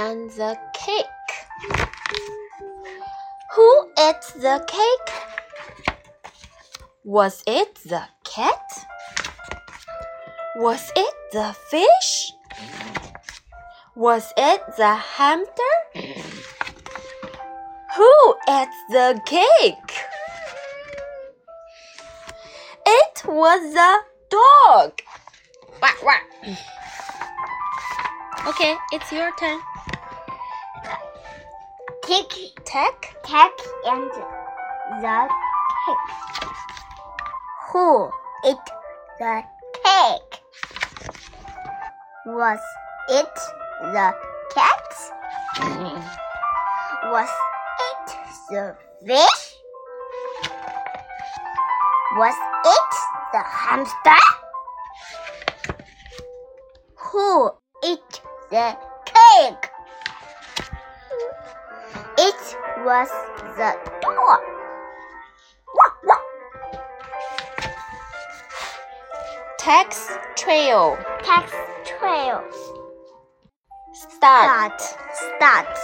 and the cake. Who ate the cake? Was it the cat? Was it the fish? Was it the hamster? Who ate the cake? It was the dog. Wah, wah. Okay, it's your turn. Tick, Tack. tack, and the cake. Who ate the cake? Was it the cat? Was it the fish? Was it the hamster? Who the cake? It was the wah. Tax trail. Tax trail. Start. Start.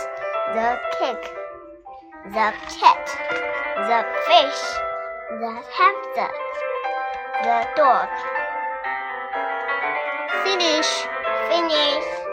The cake. The cat. The fish. The hamster. The dog. Finish. Finish.